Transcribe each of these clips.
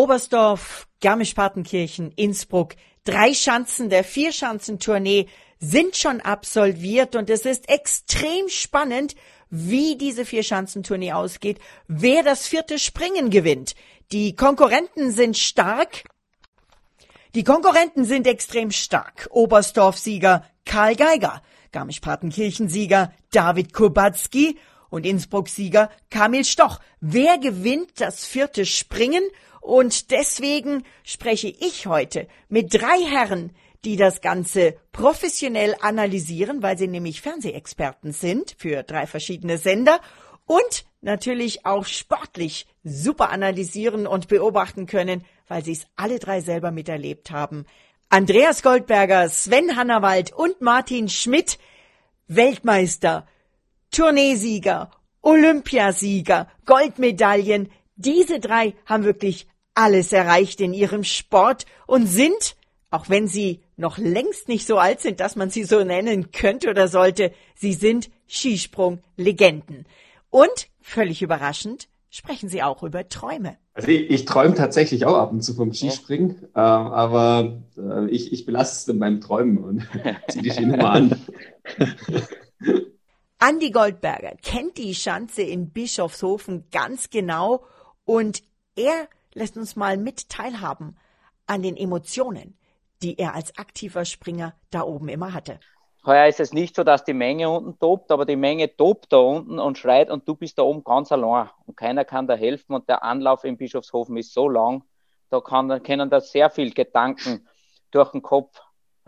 Oberstdorf, Garmisch-Partenkirchen, Innsbruck, drei Schanzen der Vierschanzentournee sind schon absolviert und es ist extrem spannend, wie diese Vierschanzentournee ausgeht, wer das vierte Springen gewinnt. Die Konkurrenten sind stark. Die Konkurrenten sind extrem stark. Oberstdorf-Sieger Karl Geiger, Garmisch-Partenkirchen-Sieger David Kubacki und Innsbruck-Sieger Kamil Stoch. Wer gewinnt das vierte Springen? Und deswegen spreche ich heute mit drei Herren, die das Ganze professionell analysieren, weil sie nämlich Fernsehexperten sind für drei verschiedene Sender und natürlich auch sportlich super analysieren und beobachten können, weil sie es alle drei selber miterlebt haben. Andreas Goldberger, Sven Hannawald und Martin Schmidt, Weltmeister, Tourneesieger, Olympiasieger, Goldmedaillen. Diese drei haben wirklich alles erreicht in ihrem Sport und sind, auch wenn sie noch längst nicht so alt sind, dass man sie so nennen könnte oder sollte, sie sind Skisprung-Legenden. Und, völlig überraschend, sprechen sie auch über Träume. Also ich, ich träume tatsächlich auch ab und zu vom Skispringen, ja. äh, aber äh, ich, ich belasse es dann beim Träumen und ziehe die Skinummer an. Andi Goldberger kennt die Schanze in Bischofshofen ganz genau und er lässt uns mal mit teilhaben an den Emotionen, die er als aktiver Springer da oben immer hatte. Heuer ist es nicht so, dass die Menge unten tobt, aber die Menge tobt da unten und schreit und du bist da oben ganz allein und keiner kann da helfen und der Anlauf in Bischofshofen ist so lang, da kann, können da sehr viel Gedanken durch den Kopf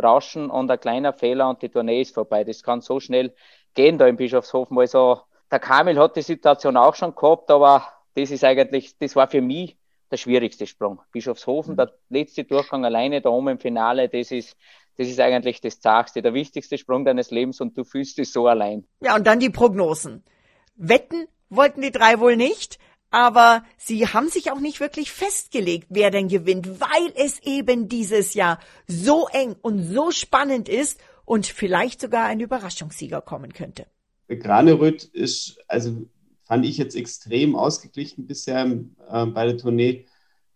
rauschen und ein kleiner Fehler und die Tournee ist vorbei. Das kann so schnell gehen da in Bischofshofen. Also der Kamil hat die Situation auch schon gehabt, aber das ist eigentlich, das war für mich der schwierigste Sprung. Bischofshofen, mhm. der letzte Durchgang alleine da oben im Finale, das ist, das ist eigentlich das Zagste, der wichtigste Sprung deines Lebens und du fühlst dich so allein. Ja, und dann die Prognosen. Wetten wollten die drei wohl nicht, aber sie haben sich auch nicht wirklich festgelegt, wer denn gewinnt, weil es eben dieses Jahr so eng und so spannend ist und vielleicht sogar ein Überraschungssieger kommen könnte. Graneröd ist, also fand ich jetzt extrem ausgeglichen bisher äh, bei der Tournee.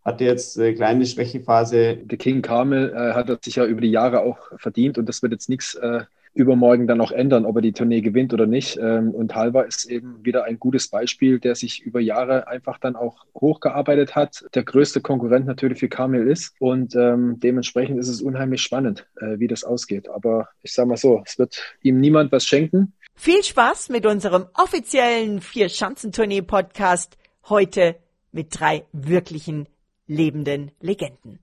Hatte jetzt eine kleine Schwächephase. Der King Carmel äh, hat sich ja über die Jahre auch verdient und das wird jetzt nichts äh, übermorgen dann auch ändern, ob er die Tournee gewinnt oder nicht. Ähm, und Halva ist eben wieder ein gutes Beispiel, der sich über Jahre einfach dann auch hochgearbeitet hat. Der größte Konkurrent natürlich für Kamil ist und ähm, dementsprechend ist es unheimlich spannend, äh, wie das ausgeht. Aber ich sage mal so, es wird ihm niemand was schenken. Viel Spaß mit unserem offiziellen Vier-Schanzentournee-Podcast heute mit drei wirklichen lebenden Legenden.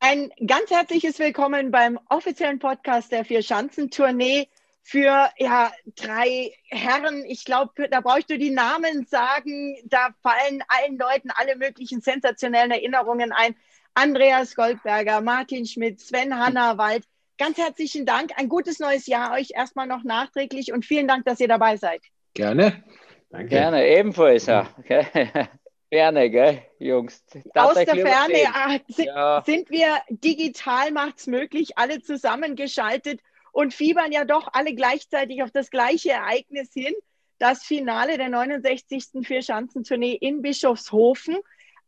Ein ganz herzliches Willkommen beim offiziellen Podcast der Vier-Schanzentournee für ja, drei Herren. Ich glaube, da brauchst du die Namen sagen. Da fallen allen Leuten alle möglichen sensationellen Erinnerungen ein. Andreas Goldberger, Martin Schmidt, Sven Hannawald. Ganz herzlichen Dank. Ein gutes neues Jahr euch erstmal noch nachträglich und vielen Dank, dass ihr dabei seid. Gerne. Danke. Gerne, ebenfalls. Ja. Okay. Ferne, gell, Jungs? Aus der Ferne ah, sind, ja. sind wir digital, macht es möglich, alle zusammengeschaltet und fiebern ja doch alle gleichzeitig auf das gleiche Ereignis hin, das Finale der 69. Vierschanzentournee in Bischofshofen.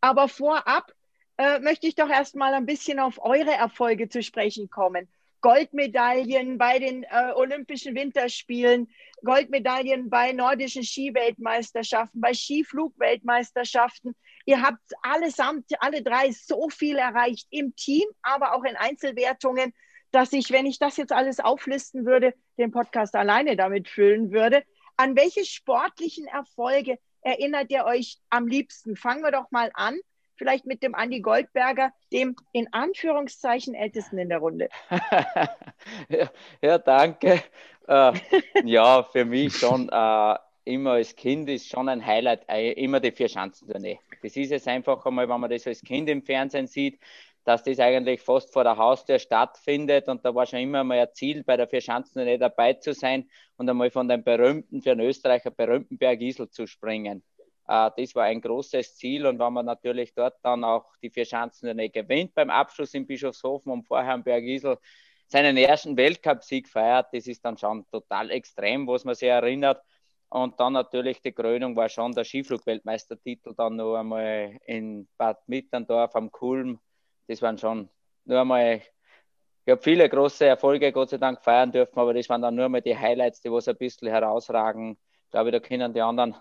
Aber vorab äh, möchte ich doch erstmal ein bisschen auf eure Erfolge zu sprechen kommen. Goldmedaillen bei den äh, Olympischen Winterspielen, Goldmedaillen bei nordischen Skiweltmeisterschaften, bei Skiflugweltmeisterschaften. Ihr habt allesamt, alle drei so viel erreicht im Team, aber auch in Einzelwertungen dass ich, wenn ich das jetzt alles auflisten würde, den Podcast alleine damit füllen würde. An welche sportlichen Erfolge erinnert ihr euch am liebsten? Fangen wir doch mal an, vielleicht mit dem Andi Goldberger, dem in Anführungszeichen ältesten in der Runde. ja, ja, danke. Äh, ja, für mich schon äh, immer als Kind ist schon ein Highlight, äh, immer die vier Schanzentournee. Das ist es einfach einmal, wenn man das als Kind im Fernsehen sieht, dass das eigentlich fast vor der Haustür stattfindet. Und da war schon immer mal ein Ziel, bei der Vierschanzentournee dabei zu sein und einmal von dem berühmten, für einen Österreicher berühmten Bergisel zu springen. Äh, das war ein großes Ziel und wenn man natürlich dort dann auch die vier Chancen nicht gewinnt beim Abschluss in Bischofshofen und vorher am Bergisel seinen ersten Weltcupsieg feiert, das ist dann schon total extrem, was man sich erinnert. Und dann natürlich die Krönung war schon der Skiflug-Weltmeistertitel dann nur einmal in Bad Mitterndorf am Kulm. Das waren schon nur einmal, ich habe viele große Erfolge Gott sei Dank feiern dürfen, aber das waren dann nur einmal die Highlights, die was ein bisschen herausragen. Ich glaube, da können die anderen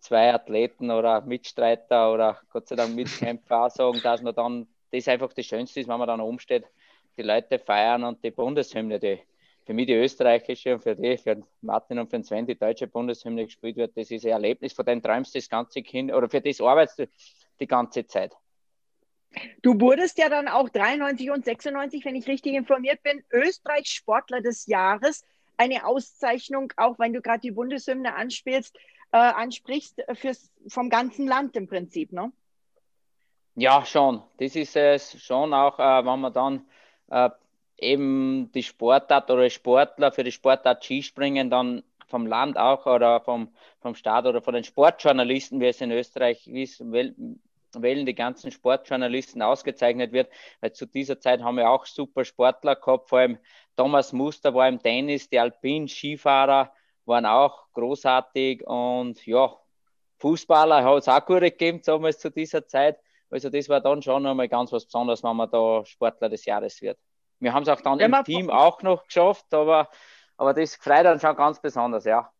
zwei Athleten oder Mitstreiter oder Gott sei Dank Mitkämpfer auch sagen, dass man dann das einfach das Schönste ist, wenn man dann umsteht, die Leute feiern und die Bundeshymne, die für mich die österreichische und für die, für Martin und für den Sven die deutsche Bundeshymne gespielt wird, das ist ein Erlebnis, von dem träumst du das ganze Kind oder für das arbeitest du die ganze Zeit. Du wurdest ja dann auch 93 und 96, wenn ich richtig informiert bin, Österreich Sportler des Jahres. Eine Auszeichnung, auch wenn du gerade die Bundeshymne anspielst, äh, ansprichst, fürs, vom ganzen Land im Prinzip, ne? Ja, schon. Das ist es schon auch, äh, wenn man dann äh, eben die Sportart oder Sportler für die Sportart Skispringen dann vom Land auch oder vom, vom Staat oder von den Sportjournalisten, wie es in Österreich ist, wählen die ganzen Sportjournalisten ausgezeichnet wird, weil zu dieser Zeit haben wir auch super Sportler gehabt, vor allem Thomas Muster war im Tennis, die Alpin-Skifahrer waren auch großartig und ja, Fußballer hat es auch gut gegeben, damals zu dieser Zeit. Also das war dann schon einmal ganz was Besonderes, wenn man da Sportler des Jahres wird. Wir haben es auch dann Wenn im Team auch noch geschafft, aber, aber das freut dann schon ganz besonders, ja.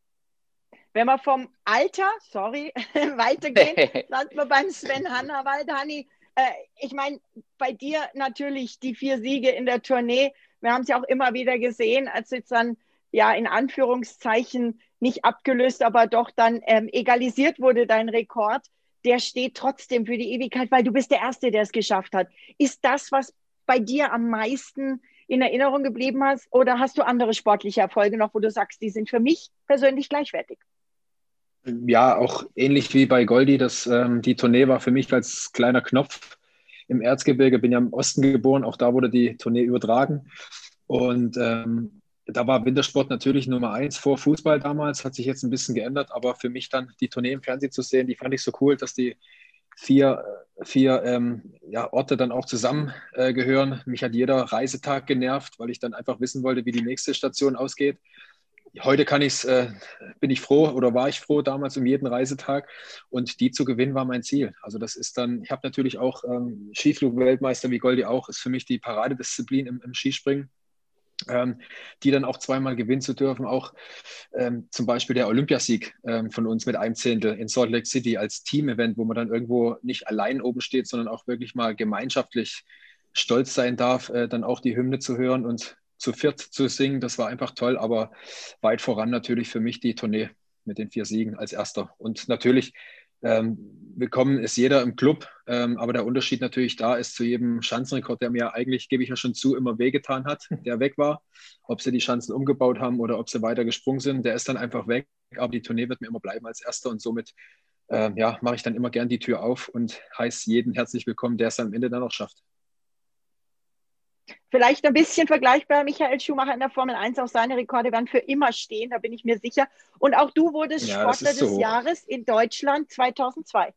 Wenn wir vom Alter, sorry, weitergehen, landen wir beim Sven Hannawald. Hanni, äh, ich meine, bei dir natürlich die vier Siege in der Tournee. Wir haben es ja auch immer wieder gesehen, als jetzt dann, ja, in Anführungszeichen nicht abgelöst, aber doch dann ähm, egalisiert wurde, dein Rekord. Der steht trotzdem für die Ewigkeit, weil du bist der Erste, der es geschafft hat. Ist das, was bei dir am meisten in Erinnerung geblieben hast? Oder hast du andere sportliche Erfolge noch, wo du sagst, die sind für mich persönlich gleichwertig? Ja, auch ähnlich wie bei Goldi. Das, ähm, die Tournee war für mich als kleiner Knopf im Erzgebirge. Bin ja im Osten geboren, auch da wurde die Tournee übertragen. Und ähm, da war Wintersport natürlich Nummer eins vor Fußball damals, hat sich jetzt ein bisschen geändert, aber für mich dann die Tournee im Fernsehen zu sehen, die fand ich so cool, dass die vier, vier ähm, ja, Orte dann auch zusammengehören. Äh, Mich hat jeder Reisetag genervt, weil ich dann einfach wissen wollte, wie die nächste Station ausgeht. Heute kann ich's, äh, bin ich froh oder war ich froh damals um jeden Reisetag und die zu gewinnen war mein Ziel. Also das ist dann, ich habe natürlich auch ähm, Skiflug-Weltmeister wie Goldi auch, ist für mich die Paradedisziplin im, im Skispringen ähm, die dann auch zweimal gewinnen zu dürfen. Auch ähm, zum Beispiel der Olympiasieg ähm, von uns mit einem Zehntel in Salt Lake City als Team-Event, wo man dann irgendwo nicht allein oben steht, sondern auch wirklich mal gemeinschaftlich stolz sein darf, äh, dann auch die Hymne zu hören und zu viert zu singen. Das war einfach toll, aber weit voran natürlich für mich die Tournee mit den vier Siegen als erster. Und natürlich ähm, willkommen ist jeder im Club, ähm, aber der Unterschied natürlich da ist zu jedem Schanzenrekord, der mir eigentlich, gebe ich ja schon zu, immer wehgetan hat, der weg war. Ob sie die Schanzen umgebaut haben oder ob sie weiter gesprungen sind, der ist dann einfach weg. Aber die Tournee wird mir immer bleiben als erster und somit ähm, ja, mache ich dann immer gern die Tür auf und heiße jeden herzlich willkommen, der es am Ende dann auch schafft. Vielleicht ein bisschen vergleichbar. Michael Schumacher in der Formel 1, auch seine Rekorde werden für immer stehen, da bin ich mir sicher. Und auch du wurdest ja, Sportler so. des Jahres in Deutschland 2002.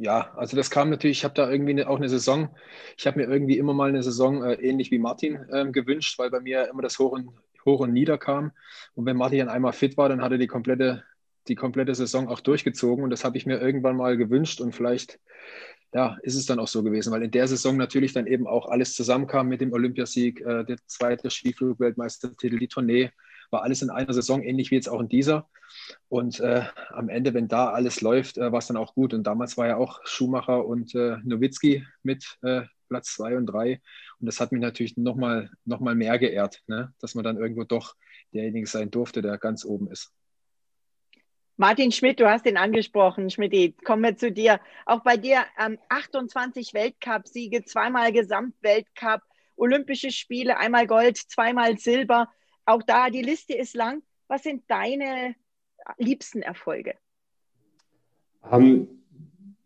Ja, also das kam natürlich, ich habe da irgendwie auch eine Saison, ich habe mir irgendwie immer mal eine Saison äh, ähnlich wie Martin äh, gewünscht, weil bei mir immer das Hoch und, Hoch und Nieder kam. Und wenn Martin dann einmal fit war, dann hat er die komplette, die komplette Saison auch durchgezogen. Und das habe ich mir irgendwann mal gewünscht und vielleicht ja, ist es dann auch so gewesen, weil in der Saison natürlich dann eben auch alles zusammenkam mit dem Olympiasieg, äh, der zweite Skiflug-Weltmeistertitel, die Tournee, war alles in einer Saison, ähnlich wie jetzt auch in dieser. Und äh, am Ende, wenn da alles läuft, äh, war es dann auch gut. Und damals war ja auch Schumacher und äh, Nowitzki mit äh, Platz zwei und drei. Und das hat mich natürlich nochmal noch mal mehr geehrt, ne? dass man dann irgendwo doch derjenige sein durfte, der ganz oben ist. Martin Schmidt, du hast ihn angesprochen. Schmidt, kommen wir zu dir. Auch bei dir ähm, 28 Weltcup-Siege, zweimal Gesamtweltcup, Olympische Spiele, einmal Gold, zweimal Silber. Auch da, die Liste ist lang. Was sind deine liebsten Erfolge? Um, ähm,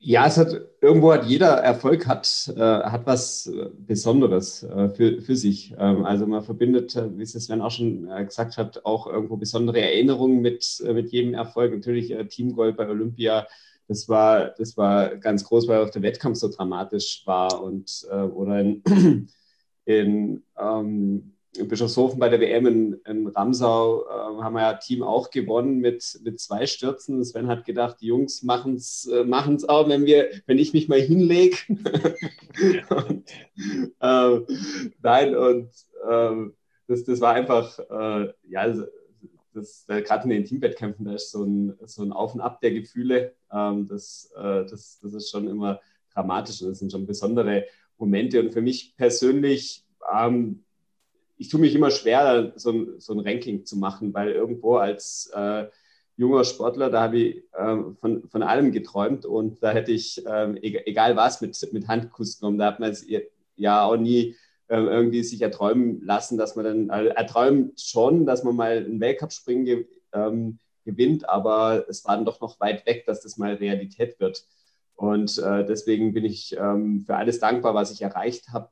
Ja, es hat irgendwo hat jeder Erfolg hat, äh, hat was Besonderes äh, für, für sich. Ähm, also man verbindet, äh, wie es Sven auch schon äh, gesagt hat, auch irgendwo besondere Erinnerungen mit, äh, mit jedem Erfolg. Natürlich äh, Teamgold bei Olympia, das war, das war ganz groß, weil auch der Wettkampf so dramatisch war und oder in, in ähm, Bischofshofen bei der WM in, in Ramsau äh, haben wir ja Team auch gewonnen mit, mit zwei Stürzen. Sven hat gedacht, die Jungs machen es äh, machen's auch, wenn, wir, wenn ich mich mal hinlege. äh, nein, und ähm, das, das war einfach, äh, ja, das, gerade in den Teamwettkämpfen, da ist so ein, so ein Auf und Ab der Gefühle. Ähm, das, äh, das, das ist schon immer dramatisch und das sind schon besondere Momente. Und für mich persönlich, ähm, ich tue mich immer schwer, so ein, so ein Ranking zu machen, weil irgendwo als äh, junger Sportler, da habe ich äh, von, von allem geträumt und da hätte ich, äh, egal was, mit, mit Handkuss genommen. Da hat man es ja auch nie ähm, irgendwie sich erträumen lassen, dass man dann, also erträumt schon, dass man mal einen Weltcup-Springen ge, ähm, gewinnt, aber es war dann doch noch weit weg, dass das mal Realität wird. Und äh, deswegen bin ich ähm, für alles dankbar, was ich erreicht habe.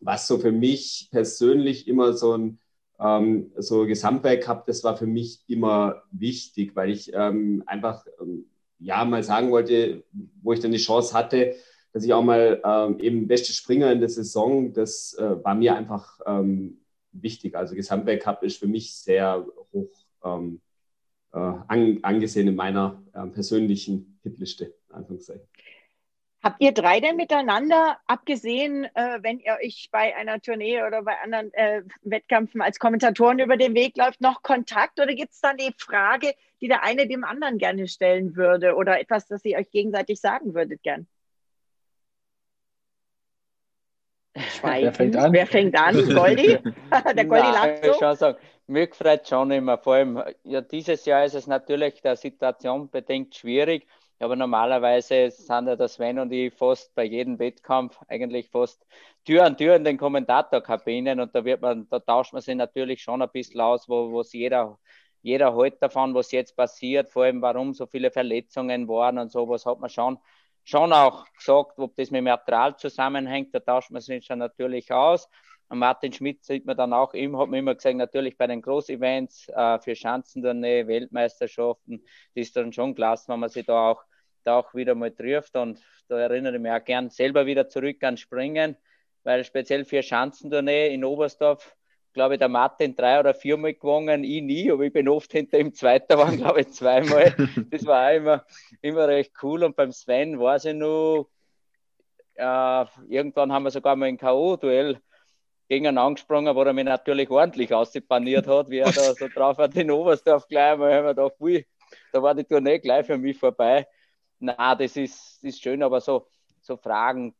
Was so für mich persönlich immer so ein ähm, so Gesamtwerk gehabt, das war für mich immer wichtig, weil ich ähm, einfach ähm, ja mal sagen wollte, wo ich dann die Chance hatte, dass ich auch mal ähm, eben beste Springer in der Saison, das äh, war mir einfach ähm, wichtig. Also Gesamtweltcup ist für mich sehr hoch ähm, äh, an, angesehen in meiner äh, persönlichen Hitliste, Anführungszeichen. Habt ihr drei denn miteinander, abgesehen, äh, wenn ihr euch bei einer Tournee oder bei anderen äh, Wettkämpfen als Kommentatoren über den Weg läuft, noch Kontakt? Oder gibt es dann die Frage, die der eine dem anderen gerne stellen würde oder etwas, das ihr euch gegenseitig sagen würdet gern? Schweigen. Wer fängt an? Wer fängt an? Goldi? der Goldi lacht so. Schon sagen, mir gefreut schon immer. Vor allem, ja, dieses Jahr ist es natürlich der Situation bedingt schwierig aber normalerweise sind ja der Sven und ich fast bei jedem Wettkampf eigentlich fast Tür an Tür in den Kommentatorkabinen und da wird man, da tauscht man sich natürlich schon ein bisschen aus, wo was jeder, jeder hält davon, was jetzt passiert, vor allem warum so viele Verletzungen waren und sowas hat man schon, schon auch gesagt, ob das mit Material zusammenhängt, da tauscht man sich schon natürlich aus. Martin Schmidt sieht man dann auch immer, hat man immer gesagt, natürlich bei den Großevents äh, für Schanzentournee, Weltmeisterschaften, das ist dann schon klasse, wenn man sich da auch, da auch wieder mal trifft. Und da erinnere ich mich auch gern selber wieder zurück an Springen, weil speziell für Schanzentournee in Oberstdorf, glaube ich, der Martin drei oder viermal gewonnen, ich nie, aber ich bin oft hinter ihm Zweiter waren, glaube ich, zweimal. Das war auch immer, immer recht cool. Und beim Sven war sie nur, äh, irgendwann haben wir sogar mal ein K.O.-Duell gegen ihn angesprungen, wo er mich natürlich ordentlich ausgepaniert hat, wie er da so drauf hat in Oberstdorf gleich einmal, haben wir gedacht, ui, da war die Tournee gleich für mich vorbei. Na, das ist, ist schön, aber so, so Fragen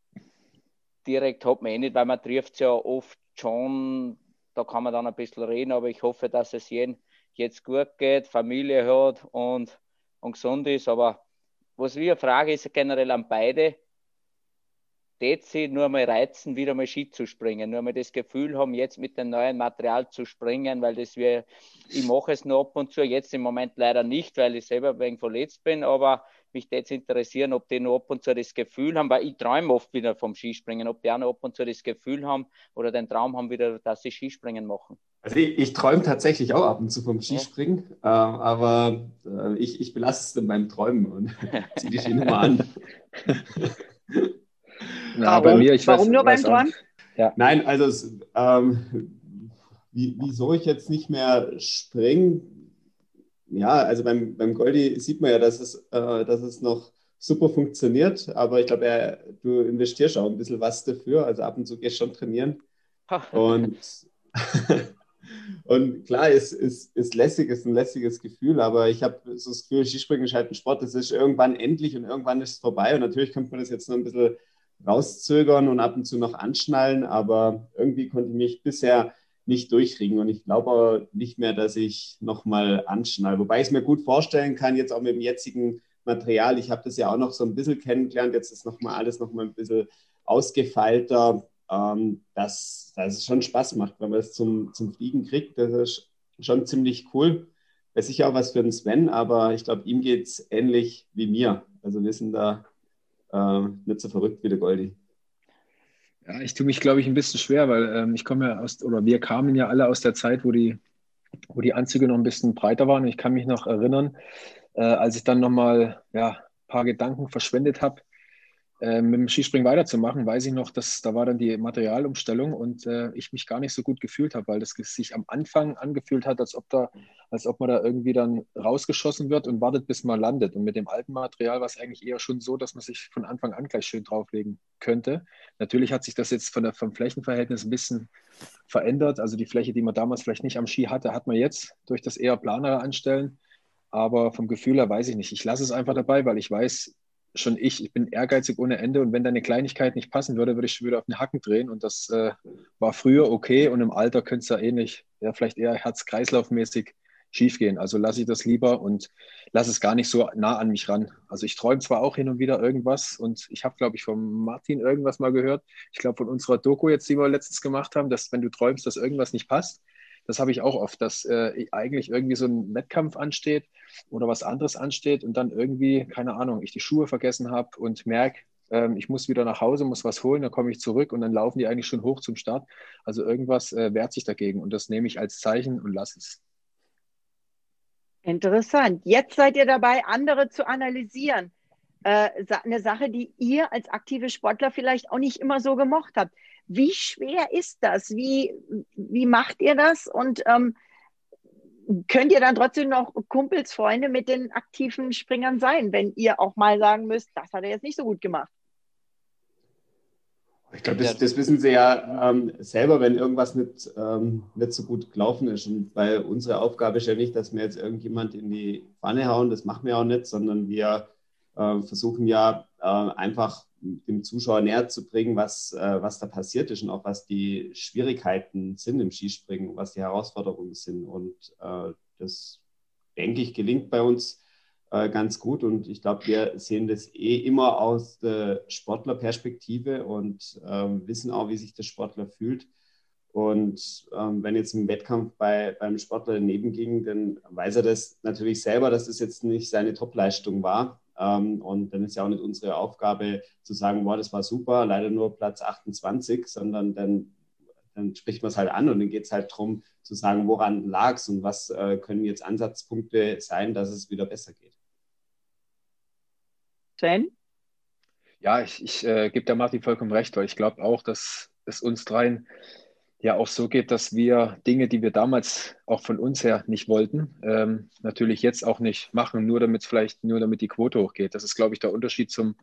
direkt hat man eh nicht, weil man trifft es ja oft schon, da kann man dann ein bisschen reden, aber ich hoffe, dass es jedem jetzt gut geht, Familie hat und, und gesund ist. Aber was wir fragen, ist generell an beide, tät sie nur mal reizen, wieder mal Ski zu springen, nur mal das Gefühl haben, jetzt mit dem neuen Material zu springen, weil das wir, ich mache es nur ab und zu, jetzt im Moment leider nicht, weil ich selber ein wenig verletzt bin, aber mich jetzt interessieren, ob die nur ab und zu das Gefühl haben, weil ich träume oft wieder vom Skispringen, ob die auch noch ab und zu das Gefühl haben oder den Traum haben wieder, dass sie Skispringen machen. Also ich, ich träume tatsächlich auch ab und zu vom Skispringen, ja. äh, aber äh, ich, ich belasse es dann beim Träumen und ziehe die Skinummer an. Na, Warum? Mir, Warum nur beim Träumen? Ja. Nein, also es, ähm, wie, wieso ich jetzt nicht mehr springe, ja, also beim, beim Goldi sieht man ja, dass es, äh, dass es noch super funktioniert, aber ich glaube, du investierst auch ein bisschen was dafür, also ab und zu gehst du schon trainieren. und, und klar, es ist, ist lässig, ist ein lässiges Gefühl, aber ich habe so das Gefühl, Skispringen ist halt ein Sport, das ist irgendwann endlich und irgendwann ist es vorbei und natürlich könnte man das jetzt noch ein bisschen rauszögern und ab und zu noch anschnallen, aber irgendwie konnte ich mich bisher nicht durchkriegen und ich glaube nicht mehr, dass ich nochmal anschnall. Wobei ich es mir gut vorstellen kann, jetzt auch mit dem jetzigen Material. Ich habe das ja auch noch so ein bisschen kennengelernt. Jetzt ist nochmal alles nochmal ein bisschen ausgefeilter, ähm, dass, dass es schon Spaß macht, wenn man es zum, zum Fliegen kriegt. Das ist schon ziemlich cool. Wäre sicher auch was für den Sven, aber ich glaube, ihm geht es ähnlich wie mir. Also wir sind da äh, nicht so verrückt wie der Goldi. Ja, ich tue mich, glaube ich, ein bisschen schwer, weil ähm, ich komme ja aus, oder wir kamen ja alle aus der Zeit, wo die, wo die Anzüge noch ein bisschen breiter waren. Und ich kann mich noch erinnern, äh, als ich dann nochmal ja, ein paar Gedanken verschwendet habe, äh, mit dem Skispringen weiterzumachen, weiß ich noch, dass da war dann die Materialumstellung und äh, ich mich gar nicht so gut gefühlt habe, weil das sich am Anfang angefühlt hat, als ob da, als ob man da irgendwie dann rausgeschossen wird und wartet, bis man landet. Und mit dem alten Material war es eigentlich eher schon so, dass man sich von Anfang an gleich schön drauflegen könnte. Natürlich hat sich das jetzt von der, vom Flächenverhältnis ein bisschen verändert. Also die Fläche, die man damals vielleicht nicht am Ski hatte, hat man jetzt durch das eher planere Anstellen. Aber vom Gefühl her weiß ich nicht. Ich lasse es einfach dabei, weil ich weiß, schon ich, ich bin ehrgeizig ohne Ende und wenn da eine Kleinigkeit nicht passen würde, würde ich schon wieder auf den Hacken drehen und das äh, war früher okay und im Alter könnte es ja ähnlich, ja vielleicht eher Herz-Kreislauf-mäßig schiefgehen. Also lasse ich das lieber und lasse es gar nicht so nah an mich ran. Also ich träume zwar auch hin und wieder irgendwas und ich habe, glaube ich, von Martin irgendwas mal gehört. Ich glaube von unserer Doku jetzt, die wir letztens gemacht haben, dass wenn du träumst, dass irgendwas nicht passt, das habe ich auch oft, dass äh, eigentlich irgendwie so ein Wettkampf ansteht oder was anderes ansteht und dann irgendwie, keine Ahnung, ich die Schuhe vergessen habe und merke, ähm, ich muss wieder nach Hause, muss was holen, dann komme ich zurück und dann laufen die eigentlich schon hoch zum Start. Also irgendwas äh, wehrt sich dagegen und das nehme ich als Zeichen und lasse es. Interessant. Jetzt seid ihr dabei, andere zu analysieren. Äh, eine Sache, die ihr als aktive Sportler vielleicht auch nicht immer so gemocht habt. Wie schwer ist das? Wie, wie macht ihr das? Und ähm, könnt ihr dann trotzdem noch Kumpels, Freunde mit den aktiven Springern sein, wenn ihr auch mal sagen müsst, das hat er jetzt nicht so gut gemacht? Ich glaube, das, das, wissen sie ja ähm, selber, wenn irgendwas nicht, ähm, nicht so gut gelaufen ist. Und weil unsere Aufgabe ist ja nicht, dass wir jetzt irgendjemand in die Pfanne hauen, das machen wir auch nicht, sondern wir äh, versuchen ja äh, einfach dem Zuschauer näher zu bringen, was, äh, was da passiert ist und auch was die Schwierigkeiten sind im Skispringen, was die Herausforderungen sind. Und äh, das, denke ich, gelingt bei uns ganz gut. Und ich glaube, wir sehen das eh immer aus der Sportlerperspektive und ähm, wissen auch, wie sich der Sportler fühlt. Und ähm, wenn jetzt im Wettkampf bei, beim Sportler daneben ging, dann weiß er das natürlich selber, dass das jetzt nicht seine Topleistung war. Ähm, und dann ist ja auch nicht unsere Aufgabe zu sagen, boah, das war super, leider nur Platz 28, sondern dann, dann spricht man es halt an und dann geht es halt darum zu sagen, woran lag es und was äh, können jetzt Ansatzpunkte sein, dass es wieder besser geht. Sven? Ja, ich, ich äh, gebe der Martin vollkommen recht, weil ich glaube auch, dass es uns dreien ja auch so geht, dass wir Dinge, die wir damals auch von uns her nicht wollten, ähm, natürlich jetzt auch nicht machen, nur damit vielleicht nur damit die Quote hochgeht. Das ist, glaube ich, der Unterschied zum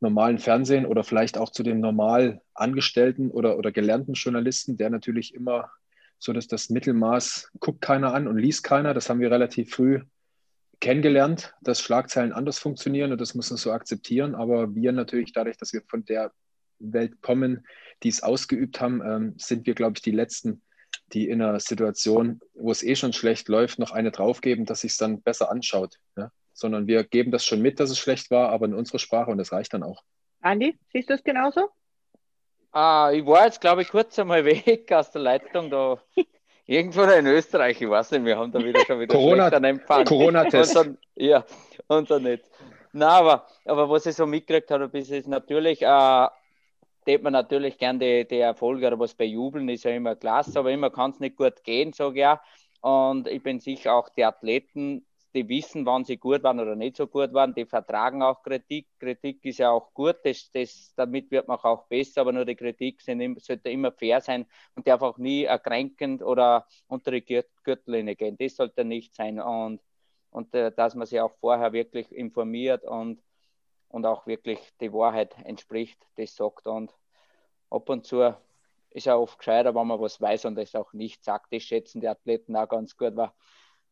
normalen Fernsehen oder vielleicht auch zu dem normal Angestellten oder, oder gelernten Journalisten, der natürlich immer so, dass das Mittelmaß guckt keiner an und liest keiner. Das haben wir relativ früh kennengelernt, dass Schlagzeilen anders funktionieren und das muss man so akzeptieren. Aber wir natürlich dadurch, dass wir von der Welt kommen, die es ausgeübt haben, ähm, sind wir, glaube ich, die Letzten, die in einer Situation, wo es eh schon schlecht läuft, noch eine draufgeben, dass sich es dann besser anschaut. Ja? Sondern wir geben das schon mit, dass es schlecht war, aber in unserer Sprache und das reicht dann auch. Andi, siehst du es genauso? Ah, ich war jetzt, glaube ich, kurz einmal weg aus der Leitung da. Irgendwo in Österreich, ich weiß nicht, wir haben da wieder schon wieder Corona, Empfang. Corona-Test. Ja, unser Netz. Na, aber, aber was ich so mitgekriegt habe, ist natürlich, äh, tät man natürlich gern die, die Erfolge oder was bejubeln, ist ja immer klasse, aber immer kann es nicht gut gehen, sage ich ja. Und ich bin sicher auch die Athleten, die wissen, wann sie gut waren oder nicht so gut waren, die vertragen auch Kritik. Kritik ist ja auch gut, das, das, damit wird man auch besser, aber nur die Kritik sind, sollte immer fair sein und darf auch nie erkränkend oder unter die Gürtellinie gehen. Das sollte nicht sein. Und, und äh, dass man sich auch vorher wirklich informiert und und auch wirklich die Wahrheit entspricht, das sagt. Und ab und zu ist er oft gescheiter, wenn man was weiß und es auch nicht sagt. Das schätzen die Athleten auch ganz gut, weil,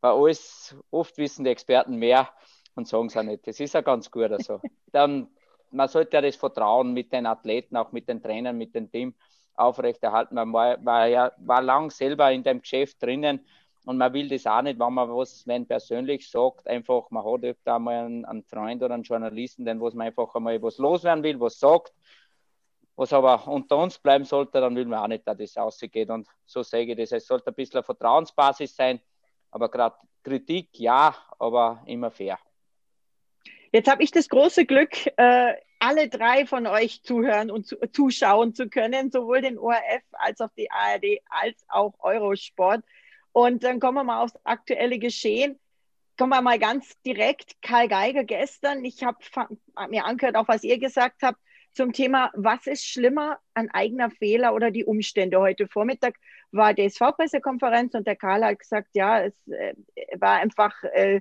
weil alles, oft wissen die Experten mehr und sagen es auch nicht. Das ist ja ganz gut. Also. Dann, man sollte ja das Vertrauen mit den Athleten, auch mit den Trainern, mit dem Team aufrechterhalten. Man war, war ja war lang selber in dem Geschäft drinnen und man will das auch nicht, wenn man was, wenn persönlich sagt, einfach, man hat öfter einmal einen, einen Freund oder einen Journalisten, den was man einfach einmal was loswerden will, was sagt, was aber unter uns bleiben sollte, dann will man auch nicht, dass das ausgeht. Und so sage ich das. Es sollte ein bisschen eine Vertrauensbasis sein, aber gerade Kritik ja, aber immer fair. Jetzt habe ich das große Glück, äh, alle drei von euch zuhören und zu, zuschauen zu können, sowohl den ORF als auch die ARD als auch Eurosport. Und dann kommen wir mal aufs aktuelle Geschehen. Kommen wir mal ganz direkt. Karl Geiger gestern, ich habe mir angehört, auch was ihr gesagt habt, zum Thema, was ist schlimmer, ein eigener Fehler oder die Umstände. Heute Vormittag war DSV-Pressekonferenz und der Karl hat gesagt, ja, es äh, war einfach, äh,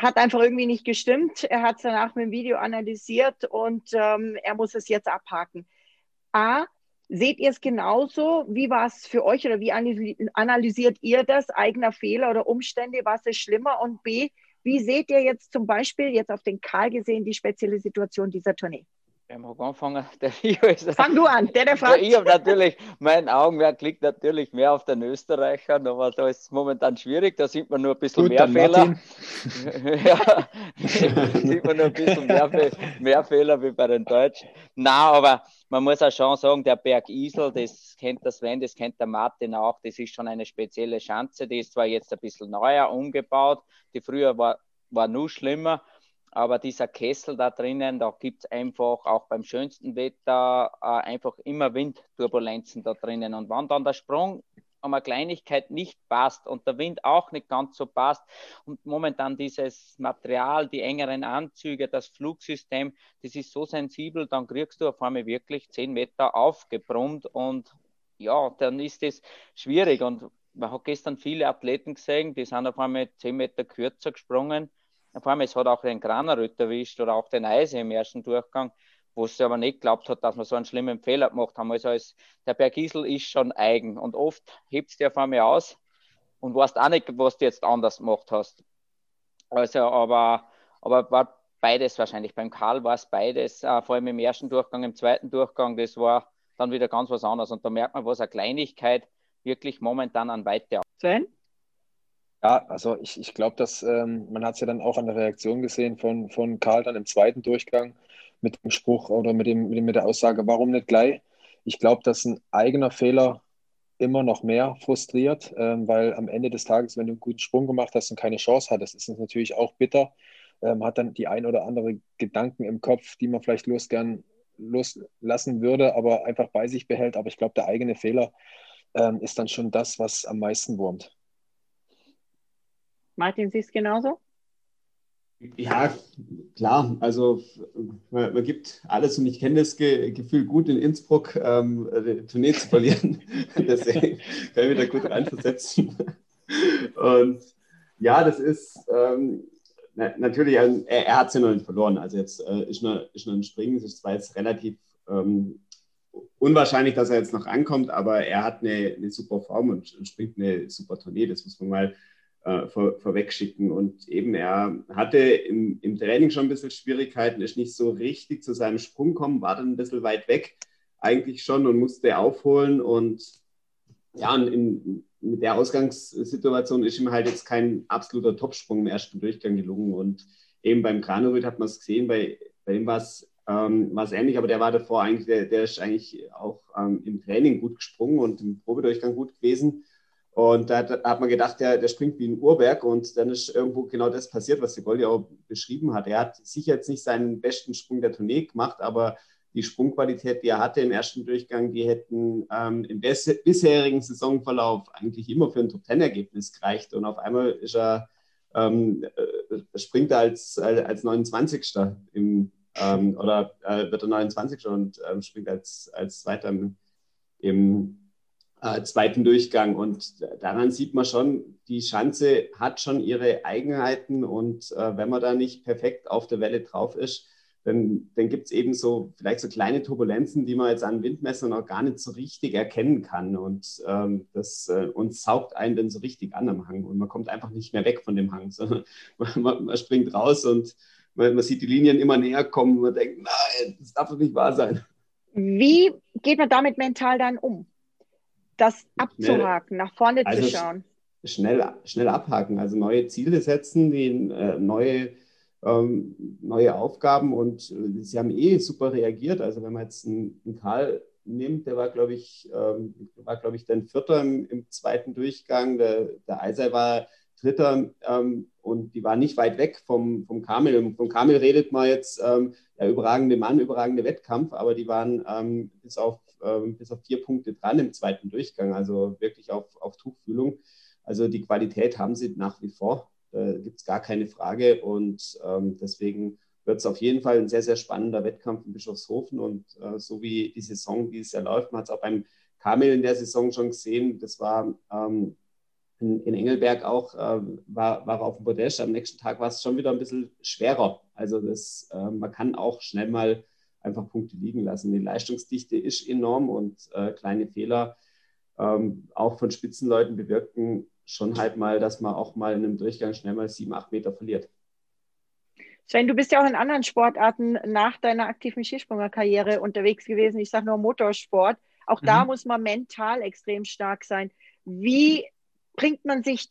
hat einfach irgendwie nicht gestimmt. Er hat es danach mit dem Video analysiert und ähm, er muss es jetzt abhaken. A, seht ihr es genauso? Wie war es für euch oder wie analysiert ihr das? Eigener Fehler oder Umstände? Was ist schlimmer? Und B, wie seht ihr jetzt zum Beispiel, jetzt auf den Karl gesehen, die spezielle Situation dieser Tournee? Ich mag anfangen. Der Rio ist, Fang du an, der, der fragt. Ich habe natürlich, mein Augenmerk liegt natürlich mehr auf den Österreichern, aber da ist es momentan schwierig. Da sieht man nur ein bisschen Gut, mehr Fehler. ja, sieht man nur ein bisschen mehr, mehr Fehler wie bei den Deutschen. Na, aber man muss auch schon sagen, der Berg Isel, das kennt der Sven, das kennt der Martin auch, das ist schon eine spezielle Schanze. Die ist zwar jetzt ein bisschen neuer umgebaut, die früher war, war nur schlimmer aber dieser Kessel da drinnen, da gibt es einfach auch beim schönsten Wetter äh, einfach immer Windturbulenzen da drinnen. Und wenn dann der Sprung um eine Kleinigkeit nicht passt und der Wind auch nicht ganz so passt und momentan dieses Material, die engeren Anzüge, das Flugsystem, das ist so sensibel, dann kriegst du auf einmal wirklich 10 Meter aufgebrummt und ja, dann ist es schwierig. Und man hat gestern viele Athleten gesehen, die sind auf einmal 10 Meter kürzer gesprungen vor allem, es hat auch den Granerüt erwischt oder auch den Eise im ersten Durchgang, wo sie aber nicht glaubt hat, dass wir so einen schlimmen Fehler gemacht haben. Also als, der Bergisel ist schon eigen und oft hebt es dir auf einmal aus und weißt auch nicht, was du jetzt anders gemacht hast. Also, aber, aber war beides wahrscheinlich. Beim Karl war es beides, äh, vor allem im ersten Durchgang, im zweiten Durchgang, das war dann wieder ganz was anderes. Und da merkt man, was eine Kleinigkeit wirklich momentan an Weite. Sven? Ja, also ich, ich glaube, dass ähm, man hat es ja dann auch an der Reaktion gesehen von, von Karl dann im zweiten Durchgang mit dem Spruch oder mit, dem, mit, dem, mit der Aussage, warum nicht gleich? Ich glaube, dass ein eigener Fehler immer noch mehr frustriert, ähm, weil am Ende des Tages, wenn du einen guten Sprung gemacht hast und keine Chance hattest, ist es natürlich auch bitter. Ähm, hat dann die ein oder andere Gedanken im Kopf, die man vielleicht los gern loslassen würde, aber einfach bei sich behält. Aber ich glaube, der eigene Fehler ähm, ist dann schon das, was am meisten wurmt. Martin, siehst du genauso? Ja, klar. Also man, man, gibt alles und ich kenne das Ge Gefühl gut in Innsbruck, ähm, Tournee zu verlieren. Deswegen kann ich mich da gut reinversetzen. Und ja, das ist ähm, na, natürlich, er, er hat es ja noch nicht verloren. Also jetzt äh, ist, noch, ist noch ein Springen. Es ist zwar jetzt relativ ähm, unwahrscheinlich, dass er jetzt noch ankommt, aber er hat eine, eine super Form und springt eine super Tournee. Das muss man mal äh, vor, vorwegschicken. Und eben, er hatte im, im Training schon ein bisschen Schwierigkeiten, ist nicht so richtig zu seinem Sprung kommen, war dann ein bisschen weit weg eigentlich schon und musste aufholen. Und ja, und in, mit der Ausgangssituation ist ihm halt jetzt kein absoluter Topsprung im ersten Durchgang gelungen. Und eben beim Granerüt hat man es gesehen, bei, bei ihm war es ähm, ähnlich, aber der war davor eigentlich, der, der ist eigentlich auch ähm, im Training gut gesprungen und im Probedurchgang gut gewesen. Und da hat, hat man gedacht, der, der springt wie ein Uhrwerk und dann ist irgendwo genau das passiert, was die Goldi auch beschrieben hat. Er hat sicher jetzt nicht seinen besten Sprung der Tournee gemacht, aber die Sprungqualität, die er hatte im ersten Durchgang, die hätten ähm, im bisherigen Saisonverlauf eigentlich immer für ein Top-10-Ergebnis gereicht. Und auf einmal ist er, ähm, äh, springt er als, als 29. Im, ähm, oder äh, wird er 29. und ähm, springt als, als Zweiter im, im äh, zweiten Durchgang. Und daran sieht man schon, die Schanze hat schon ihre Eigenheiten und äh, wenn man da nicht perfekt auf der Welle drauf ist, dann, dann gibt es eben so vielleicht so kleine Turbulenzen, die man jetzt an Windmessern auch gar nicht so richtig erkennen kann. Und ähm, das äh, uns saugt einen dann so richtig an am Hang und man kommt einfach nicht mehr weg von dem Hang, sondern man, man springt raus und man, man, sieht die Linien immer näher kommen und man denkt, nein, das darf doch nicht wahr sein. Wie geht man damit mental dann um? Das abzuhaken, nach vorne also zu schauen. Schnell, schnell abhaken, also neue Ziele setzen, die, äh, neue, ähm, neue Aufgaben und äh, sie haben eh super reagiert. Also wenn man jetzt einen, einen Karl nimmt, der war, glaube ich, ähm, war, glaube ich, dann Vierter im, im, zweiten Durchgang. Der, der Eisei war Dritter ähm, und die waren nicht weit weg vom, vom Kamel. Vom Kamel redet man jetzt, ähm, ja, überragende Mann, überragende Wettkampf, aber die waren ähm, bis, auf, ähm, bis auf vier Punkte dran im zweiten Durchgang, also wirklich auf, auf Tuchfühlung. Also die Qualität haben sie nach wie vor, da gibt es gar keine Frage. Und ähm, deswegen wird es auf jeden Fall ein sehr, sehr spannender Wettkampf in Bischofshofen. Und äh, so wie die Saison dieses Jahr läuft, man hat es auch beim Kamel in der Saison schon gesehen, das war ähm, in, in, Engelberg auch, äh, war, war auf dem Podest. Am nächsten Tag war es schon wieder ein bisschen schwerer. Also das, äh, man kann auch schnell mal einfach Punkte liegen lassen. Die Leistungsdichte ist enorm und äh, kleine Fehler ähm, auch von Spitzenleuten bewirken schon halt mal, dass man auch mal in einem Durchgang schnell mal sieben, acht Meter verliert. Sven, du bist ja auch in anderen Sportarten nach deiner aktiven Skisprungerkarriere unterwegs gewesen. Ich sage nur Motorsport. Auch mhm. da muss man mental extrem stark sein. Wie bringt man sich,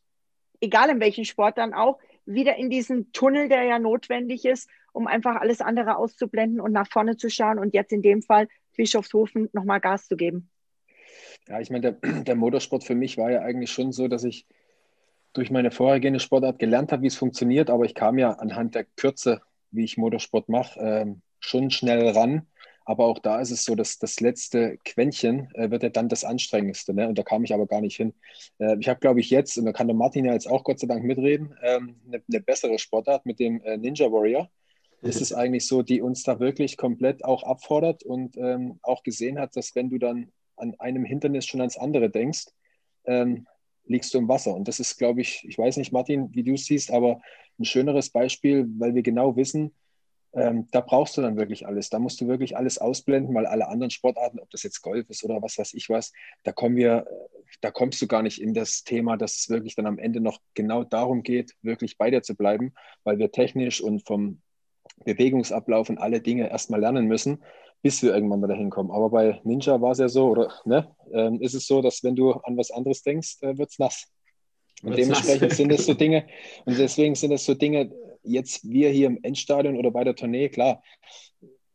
egal in welchem Sport dann auch, wieder in diesen Tunnel, der ja notwendig ist, um einfach alles andere auszublenden und nach vorne zu schauen und jetzt in dem Fall Bischofshofen nochmal Gas zu geben? Ja, ich meine, der, der Motorsport für mich war ja eigentlich schon so, dass ich durch meine vorhergehende Sportart gelernt habe, wie es funktioniert, aber ich kam ja anhand der Kürze, wie ich Motorsport mache, ähm, schon schnell ran aber auch da ist es so, dass das letzte Quäntchen äh, wird ja dann das Anstrengendste. Ne? Und da kam ich aber gar nicht hin. Äh, ich habe, glaube ich, jetzt, und da kann der Martin ja jetzt auch Gott sei Dank mitreden, ähm, eine, eine bessere Sportart mit dem äh, Ninja Warrior. Ist es eigentlich so, die uns da wirklich komplett auch abfordert und ähm, auch gesehen hat, dass wenn du dann an einem Hindernis schon ans andere denkst, ähm, liegst du im Wasser. Und das ist, glaube ich, ich weiß nicht, Martin, wie du es siehst, aber ein schöneres Beispiel, weil wir genau wissen, ähm, da brauchst du dann wirklich alles. Da musst du wirklich alles ausblenden, weil alle anderen Sportarten, ob das jetzt Golf ist oder was weiß ich was, da kommen wir, da kommst du gar nicht in das Thema, dass es wirklich dann am Ende noch genau darum geht, wirklich bei dir zu bleiben, weil wir technisch und vom Bewegungsablauf und alle Dinge erstmal lernen müssen, bis wir irgendwann mal dahin kommen. Aber bei Ninja war es ja so, oder ne, ähm, ist es so, dass wenn du an was anderes denkst, äh, wird es nass. Und dementsprechend sind es so Dinge, und deswegen sind es so Dinge, jetzt wir hier im Endstadion oder bei der Tournee, klar,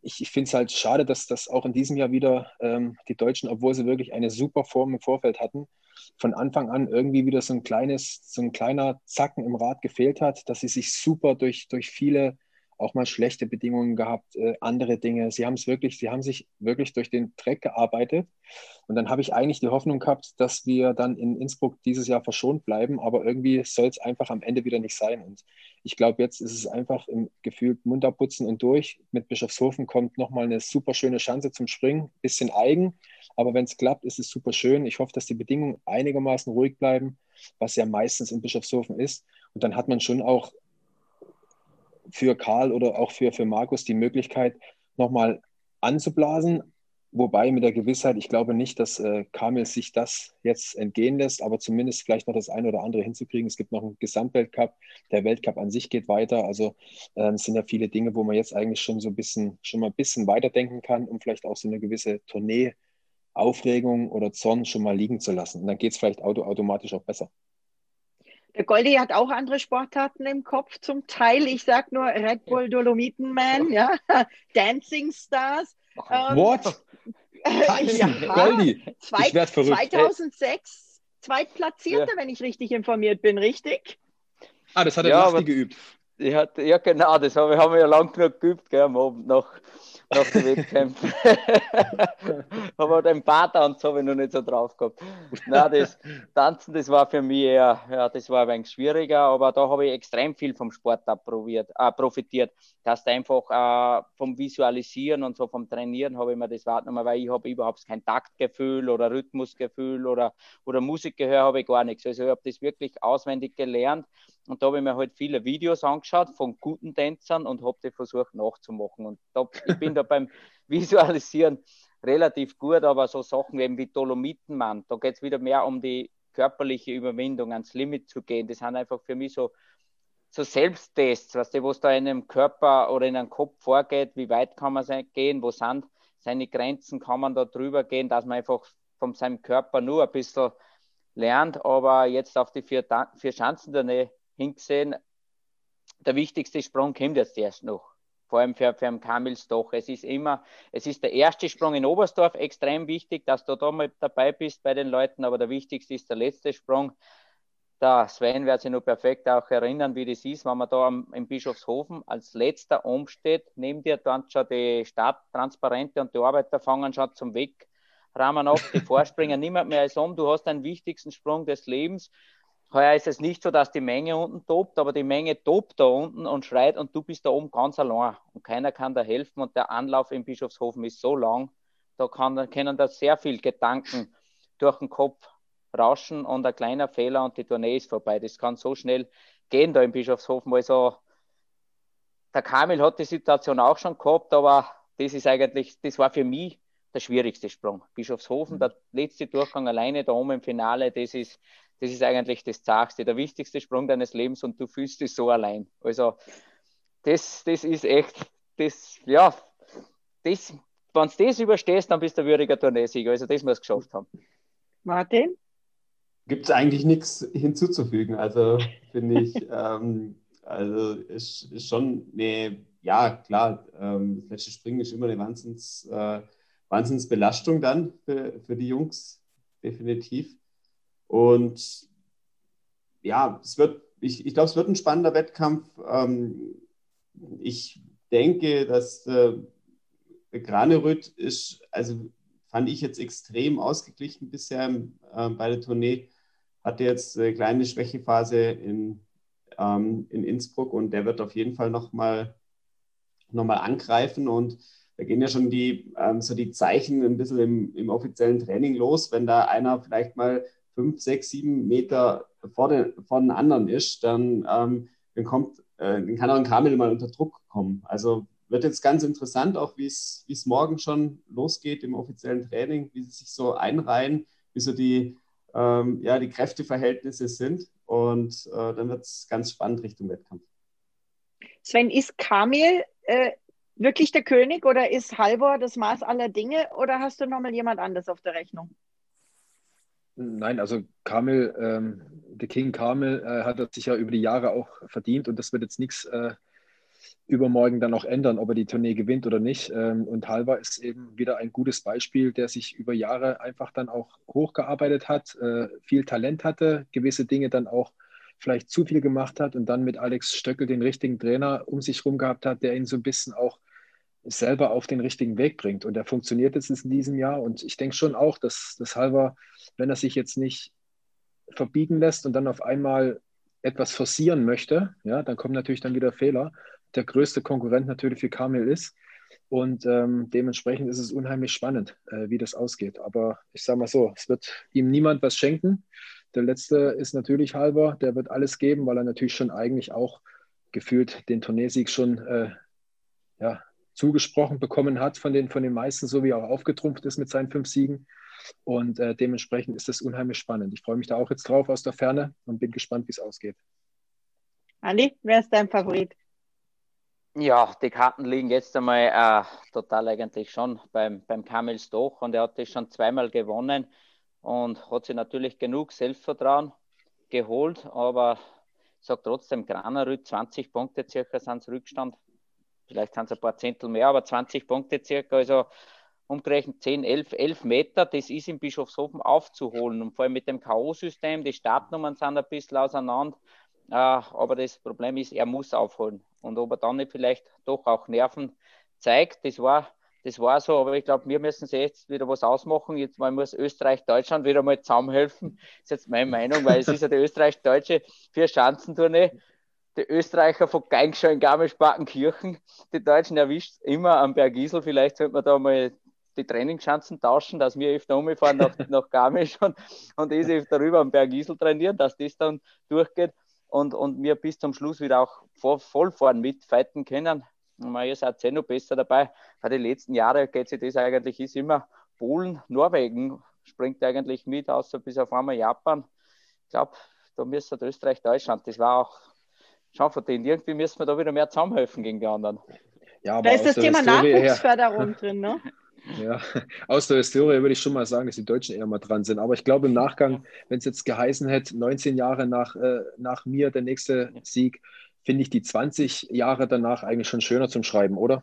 ich, ich finde es halt schade, dass das auch in diesem Jahr wieder ähm, die Deutschen, obwohl sie wirklich eine super Form im Vorfeld hatten, von Anfang an irgendwie wieder so ein kleines, so ein kleiner Zacken im Rad gefehlt hat, dass sie sich super durch, durch viele auch mal schlechte Bedingungen gehabt, äh, andere Dinge. Sie haben es wirklich, sie haben sich wirklich durch den Dreck gearbeitet. Und dann habe ich eigentlich die Hoffnung gehabt, dass wir dann in Innsbruck dieses Jahr verschont bleiben, aber irgendwie soll es einfach am Ende wieder nicht sein. Und ich glaube, jetzt ist es einfach im Gefühl Mund abputzen und durch. Mit Bischofshofen kommt nochmal eine super schöne Chance zum Springen. Bisschen eigen, aber wenn es klappt, ist es super schön. Ich hoffe, dass die Bedingungen einigermaßen ruhig bleiben, was ja meistens in Bischofshofen ist. Und dann hat man schon auch für Karl oder auch für, für Markus die Möglichkeit, nochmal anzublasen. Wobei mit der Gewissheit, ich glaube nicht, dass äh, Kamil sich das jetzt entgehen lässt, aber zumindest vielleicht noch das eine oder andere hinzukriegen. Es gibt noch einen Gesamtweltcup. Der Weltcup an sich geht weiter. Also äh, es sind ja viele Dinge, wo man jetzt eigentlich schon so ein bisschen, schon mal ein bisschen weiterdenken kann, um vielleicht auch so eine gewisse Tournee Aufregung oder Zorn schon mal liegen zu lassen. Und dann geht es vielleicht auto automatisch auch besser. Der Goldi hat auch andere Sportarten im Kopf zum Teil. Ich sag nur Red Bull Dolomiten Man, ja, Dancing Stars. Ähm, What? ja, Goldi, Zwei, ich werde verrückt. 2006 Zweitplatzierte, ja. wenn ich richtig informiert bin, richtig? Ah, das hat er ja, geübt. Hat, ja, genau, das haben wir, haben wir ja lang genug geübt, gell, am Abend noch nach den Wettkämpfen. Aber den so habe ich noch nicht so drauf gehabt. Nein, das Tanzen, das war für mich eher, ja, das war ein wenig schwieriger, aber da habe ich extrem viel vom Sport abprobiert, äh, profitiert. Dass einfach äh, vom Visualisieren und so vom Trainieren habe ich mir das wahrgenommen, weil ich habe überhaupt kein Taktgefühl oder Rhythmusgefühl oder, oder Musikgehör habe ich gar nichts. Also ich habe das wirklich auswendig gelernt und da habe ich mir halt viele Videos angeschaut von guten Tänzern und habe die versucht nachzumachen. Und da, ich bin da beim Visualisieren relativ gut, aber so Sachen eben wie Dolomitenmann, da geht es wieder mehr um die körperliche Überwindung, ans Limit zu gehen. Das sind einfach für mich so, so Selbsttests, du, was da in einem Körper oder in einem Kopf vorgeht, wie weit kann man gehen, wo sind seine Grenzen, kann man da drüber gehen, dass man einfach von seinem Körper nur ein bisschen lernt, aber jetzt auf die vier, vier Schanzen der Nähe hingesehen, der wichtigste Sprung kommt jetzt erst noch. Vor allem für, für einen Kamils doch. Es ist immer, es ist der erste Sprung in Oberstdorf extrem wichtig, dass du da mal dabei bist bei den Leuten, aber der wichtigste ist der letzte Sprung. Der Sven wird sich nur perfekt auch erinnern, wie das ist, wenn man da am, im Bischofshofen als letzter umsteht. Neben dir dann schon die Stadttransparente und die Arbeiter fangen schon zum Wegrahmen ab. Die Vorspringen niemand mehr als um. Du hast den wichtigsten Sprung des Lebens. Heuer ist es nicht so, dass die Menge unten tobt, aber die Menge tobt da unten und schreit und du bist da oben ganz allein und keiner kann da helfen und der Anlauf im Bischofshofen ist so lang, da kann, können da sehr viel Gedanken durch den Kopf rauschen und ein kleiner Fehler und die Tournee ist vorbei. Das kann so schnell gehen da im Bischofshofen. Also der Kamil hat die Situation auch schon gehabt, aber das ist eigentlich, das war für mich der schwierigste Sprung. Bischofshofen, mhm. der letzte Durchgang alleine da oben im Finale, das ist, das ist eigentlich das Zagste, der wichtigste Sprung deines Lebens und du fühlst dich so allein. Also das, das ist echt, das, ja, das, wenn du das überstehst, dann bist du ein würdiger Tourneesieger. Also das muss du geschafft haben. Martin? Gibt es eigentlich nichts hinzuzufügen. Also finde ich, ähm, also ist, ist schon eine, ja klar, ähm, das letzte Springen ist immer eine Wahnsinns, äh, Wahnsinnsbelastung dann für, für die Jungs, definitiv. Und ja, es wird, ich, ich glaube, es wird ein spannender Wettkampf. Ähm, ich denke, dass äh, Granerüt ist, also fand ich jetzt extrem ausgeglichen bisher äh, bei der Tournee. Hatte jetzt eine kleine Schwächephase in, ähm, in Innsbruck und der wird auf jeden Fall nochmal noch mal angreifen. Und da gehen ja schon die, ähm, so die Zeichen ein bisschen im, im offiziellen Training los. Wenn da einer vielleicht mal fünf, sechs, sieben Meter vor den, vor den anderen ist, dann, ähm, dann, kommt, äh, dann kann auch ein Kamel mal unter Druck kommen. Also wird jetzt ganz interessant, auch wie es morgen schon losgeht im offiziellen Training, wie sie sich so einreihen, wie so die, ähm, ja, die Kräfteverhältnisse sind. Und äh, dann wird es ganz spannend Richtung Wettkampf. Sven, ist Kamil äh, wirklich der König oder ist Halvor das Maß aller Dinge oder hast du nochmal jemand anderes auf der Rechnung? Nein, also Kamil, ähm, der King Kamil äh, hat das sich ja über die Jahre auch verdient und das wird jetzt nichts äh, übermorgen dann auch ändern, ob er die Tournee gewinnt oder nicht. Ähm, und Halva ist eben wieder ein gutes Beispiel, der sich über Jahre einfach dann auch hochgearbeitet hat, äh, viel Talent hatte, gewisse Dinge dann auch vielleicht zu viel gemacht hat und dann mit Alex Stöckel den richtigen Trainer um sich herum gehabt hat, der ihn so ein bisschen auch selber auf den richtigen Weg bringt. Und der funktioniert jetzt in diesem Jahr. Und ich denke schon auch, dass, dass Halva, wenn er sich jetzt nicht verbiegen lässt und dann auf einmal etwas forcieren möchte, ja, dann kommen natürlich dann wieder Fehler der größte Konkurrent natürlich für Kamil ist. Und ähm, dementsprechend ist es unheimlich spannend, äh, wie das ausgeht. Aber ich sage mal so, es wird ihm niemand was schenken. Der letzte ist natürlich halber, der wird alles geben, weil er natürlich schon eigentlich auch gefühlt den Turniersieg schon äh, ja, zugesprochen bekommen hat von den, von den meisten, so wie er auch aufgetrumpft ist mit seinen fünf Siegen. Und äh, dementsprechend ist das unheimlich spannend. Ich freue mich da auch jetzt drauf aus der Ferne und bin gespannt, wie es ausgeht. Andi, wer ist dein Favorit? Ja, die Karten liegen jetzt einmal äh, total eigentlich schon beim, beim Kamil Stoch und er hat das schon zweimal gewonnen und hat sich natürlich genug Selbstvertrauen geholt, aber ich sage trotzdem, Granerüt, 20 Punkte circa sind Rückstand. Vielleicht sind es ein paar Zehntel mehr, aber 20 Punkte circa, also umgerechnet 10, 11, 11 Meter, das ist in Bischofshofen aufzuholen. Und vor allem mit dem K.O.-System, die Startnummern sind ein bisschen auseinander. Äh, aber das Problem ist, er muss aufholen. Und ob er dann nicht vielleicht doch auch Nerven zeigt, das war, das war so. Aber ich glaube, wir müssen jetzt wieder was ausmachen. Jetzt mal muss Österreich, Deutschland wieder mal zusammenhelfen. Das ist jetzt meine Meinung, weil es ist ja die österreich-deutsche Vier-Schanzentournee. Die Österreicher von Geigenschau in Garmisch-Partenkirchen. Die Deutschen erwischt immer am Bergisel. Vielleicht sollte man da mal die Trainingschancen tauschen, dass wir öfter umfahren nach, nach Garmisch und, und ich öfter rüber am Bergisel trainieren, dass das dann durchgeht und, und wir bis zum Schluss wieder auch vor, voll vorn mitfighten können. Und ihr seid eh noch besser dabei. Bei den letzten Jahren geht sich das eigentlich, ist immer Polen, Norwegen springt eigentlich mit, außer bis auf einmal Japan. Ich glaube, da müsste Österreich, Deutschland, das war auch schon verdient. Irgendwie müssen wir da wieder mehr zusammenhelfen gegen die anderen. Ja, da ist das Thema Nachwuchsförderung drin, ne? Ja, aus der Historie würde ich schon mal sagen, dass die Deutschen eher mal dran sind. Aber ich glaube im Nachgang, wenn es jetzt geheißen hätte, 19 Jahre nach, äh, nach mir der nächste Sieg, finde ich die 20 Jahre danach eigentlich schon schöner zum Schreiben, oder?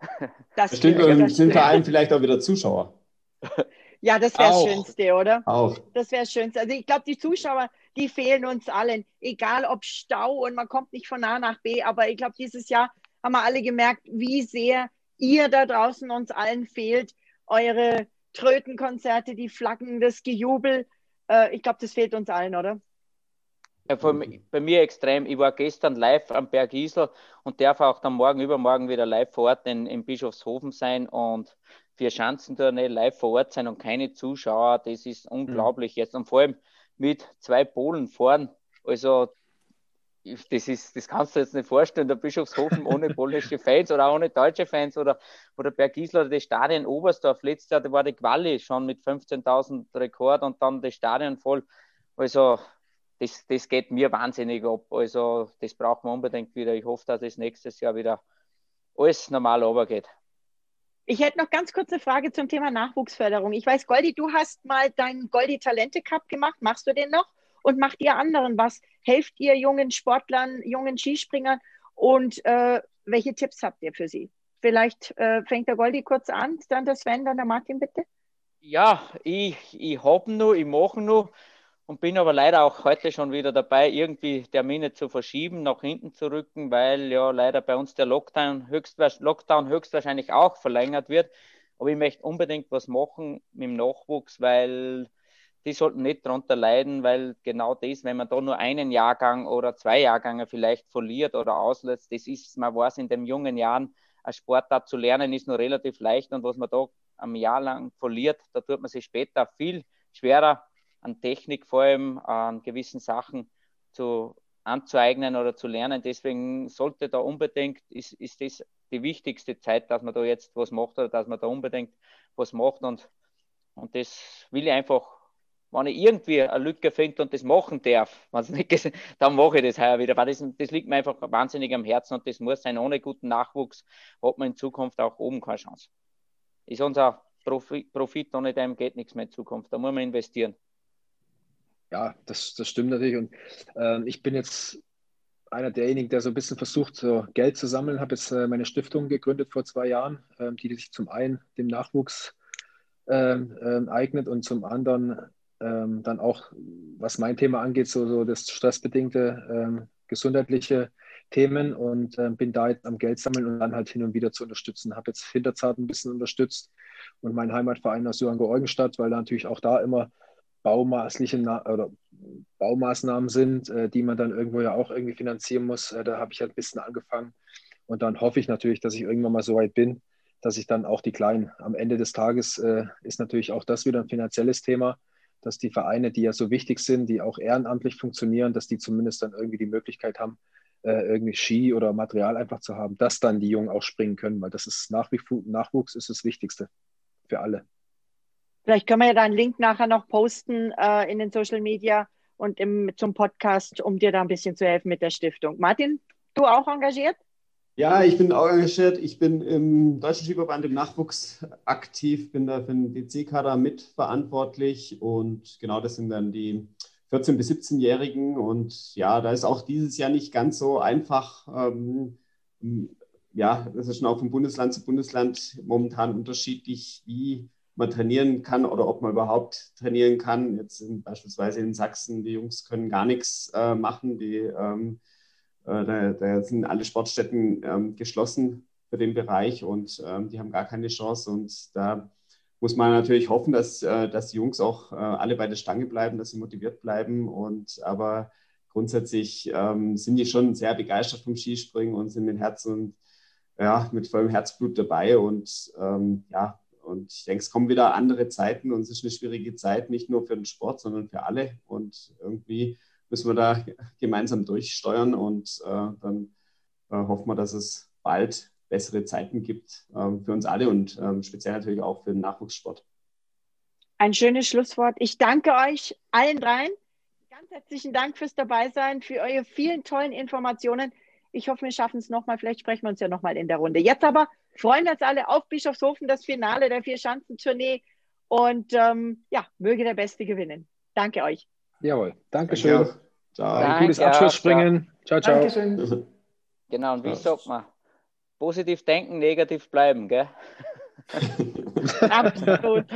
Das stimmt, und das sind vor allem vielleicht auch wieder Zuschauer. Ja, das wäre das Schönste, oder? Auch. Das wäre das Schönste. Also ich glaube, die Zuschauer, die fehlen uns allen. Egal ob Stau und man kommt nicht von A nach B, aber ich glaube, dieses Jahr haben wir alle gemerkt, wie sehr ihr da draußen uns allen fehlt. Eure Trötenkonzerte, die Flaggen, das Gejubel. Äh, ich glaube, das fehlt uns allen, oder? Ja, bei mir extrem. Ich war gestern live am Berg Isel und darf auch dann morgen, übermorgen wieder live vor Ort in, in Bischofshofen sein und für Schanzentournee live vor Ort sein und keine Zuschauer. Das ist unglaublich mhm. jetzt. Und vor allem mit zwei Polen fahren. Also das ist, das kannst du jetzt nicht vorstellen, der Bischofshofen ohne polnische Fans oder ohne deutsche Fans oder, oder Bergisel oder das Stadion Oberstdorf. Letztes Jahr da war die Quali schon mit 15.000 Rekord und dann das Stadion voll. Also, das, das geht mir wahnsinnig ab. Also, das brauchen wir unbedingt wieder. Ich hoffe, dass es nächstes Jahr wieder alles normal runtergeht. Ich hätte noch ganz kurze Frage zum Thema Nachwuchsförderung. Ich weiß, Goldi, du hast mal deinen Goldi Talente Cup gemacht. Machst du den noch? Und macht ihr anderen was? Helft ihr jungen Sportlern, jungen Skispringern? Und äh, welche Tipps habt ihr für sie? Vielleicht äh, fängt der Goldi kurz an, dann der Sven, dann der Martin, bitte. Ja, ich, ich habe nur, ich mache nur und bin aber leider auch heute schon wieder dabei, irgendwie Termine zu verschieben, nach hinten zu rücken, weil ja leider bei uns der Lockdown, höchst, Lockdown höchstwahrscheinlich auch verlängert wird. Aber ich möchte unbedingt was machen mit dem Nachwuchs, weil die sollten nicht darunter leiden, weil genau das, wenn man da nur einen Jahrgang oder zwei Jahrgänge vielleicht verliert oder auslässt, das ist, man weiß in den jungen Jahren, ein Sportart zu lernen ist nur relativ leicht und was man da am Jahr lang verliert, da tut man sich später viel schwerer an Technik vor allem, an gewissen Sachen zu anzueignen oder zu lernen. Deswegen sollte da unbedingt, ist, ist das die wichtigste Zeit, dass man da jetzt was macht oder dass man da unbedingt was macht. Und, und das will ich einfach, wenn ich irgendwie eine Lücke finde und das machen darf, nicht, dann mache ich das heuer wieder. Weil das, das liegt mir einfach wahnsinnig am Herzen und das muss sein. Ohne guten Nachwuchs hat man in Zukunft auch oben keine Chance. Ist unser Profit, Profit ohne dem geht nichts mehr in Zukunft. Da muss man investieren. Ja, das, das stimmt natürlich. Und äh, ich bin jetzt einer derjenigen, der so ein bisschen versucht, so Geld zu sammeln. Habe jetzt äh, meine Stiftung gegründet vor zwei Jahren, äh, die sich zum einen dem Nachwuchs ähm, ähm, eignet und zum anderen ähm, dann auch, was mein Thema angeht, so, so das stressbedingte gesundheitliche Themen und äh, bin da jetzt am Geld sammeln und dann halt hin und wieder zu unterstützen. Habe jetzt Hinterzart ein bisschen unterstützt und meinen Heimatverein aus Johanngeorgenstadt, weil da natürlich auch da immer baumaßliche oder Baumaßnahmen sind, äh, die man dann irgendwo ja auch irgendwie finanzieren muss. Äh, da habe ich halt ein bisschen angefangen. Und dann hoffe ich natürlich, dass ich irgendwann mal so weit bin, dass ich dann auch die Kleinen, am Ende des Tages äh, ist natürlich auch das wieder ein finanzielles Thema, dass die Vereine, die ja so wichtig sind, die auch ehrenamtlich funktionieren, dass die zumindest dann irgendwie die Möglichkeit haben, irgendwie Ski oder Material einfach zu haben, dass dann die Jungen auch springen können, weil das ist nach wie vor, Nachwuchs ist das Wichtigste für alle. Vielleicht können wir ja da einen Link nachher noch posten äh, in den Social Media und im, zum Podcast, um dir da ein bisschen zu helfen mit der Stiftung. Martin, du auch engagiert? Ja, ich bin auch engagiert. Ich bin im Deutschen Skiverband im Nachwuchs aktiv, bin da für den DC-Kader mitverantwortlich und genau das sind dann die 14- bis 17-Jährigen. Und ja, da ist auch dieses Jahr nicht ganz so einfach. Ähm, ja, das ist schon auch von Bundesland zu Bundesland momentan unterschiedlich, wie man trainieren kann oder ob man überhaupt trainieren kann. Jetzt in, beispielsweise in Sachsen, die Jungs können gar nichts äh, machen. Die, ähm, äh, da, da, sind alle Sportstätten ähm, geschlossen für den Bereich und ähm, die haben gar keine Chance. Und da muss man natürlich hoffen, dass, äh, dass die Jungs auch äh, alle bei der Stange bleiben, dass sie motiviert bleiben. Und aber grundsätzlich ähm, sind die schon sehr begeistert vom Skispringen und sind mit Herz und ja, mit vollem Herzblut dabei. Und ähm, ja, und ich denke, es kommen wieder andere Zeiten und es ist eine schwierige Zeit, nicht nur für den Sport, sondern für alle. Und irgendwie müssen wir da gemeinsam durchsteuern und äh, dann äh, hoffen wir, dass es bald bessere Zeiten gibt äh, für uns alle und ähm, speziell natürlich auch für den Nachwuchssport. Ein schönes Schlusswort. Ich danke euch allen dreien. Ganz herzlichen Dank fürs Dabeisein, für eure vielen tollen Informationen. Ich hoffe, wir schaffen es nochmal. Vielleicht sprechen wir uns ja nochmal in der Runde. Jetzt aber freuen wir uns alle auf Bischofshofen, das Finale der Vier-Schanzentournee. Und ähm, ja, möge der Beste gewinnen. Danke euch. Jawohl, Dankeschön. Danke ciao. Ein gutes Abschlussspringen. Ciao, ciao. Dankeschön. Genau, und wie sagt man? Positiv denken, negativ bleiben, gell? Absolut.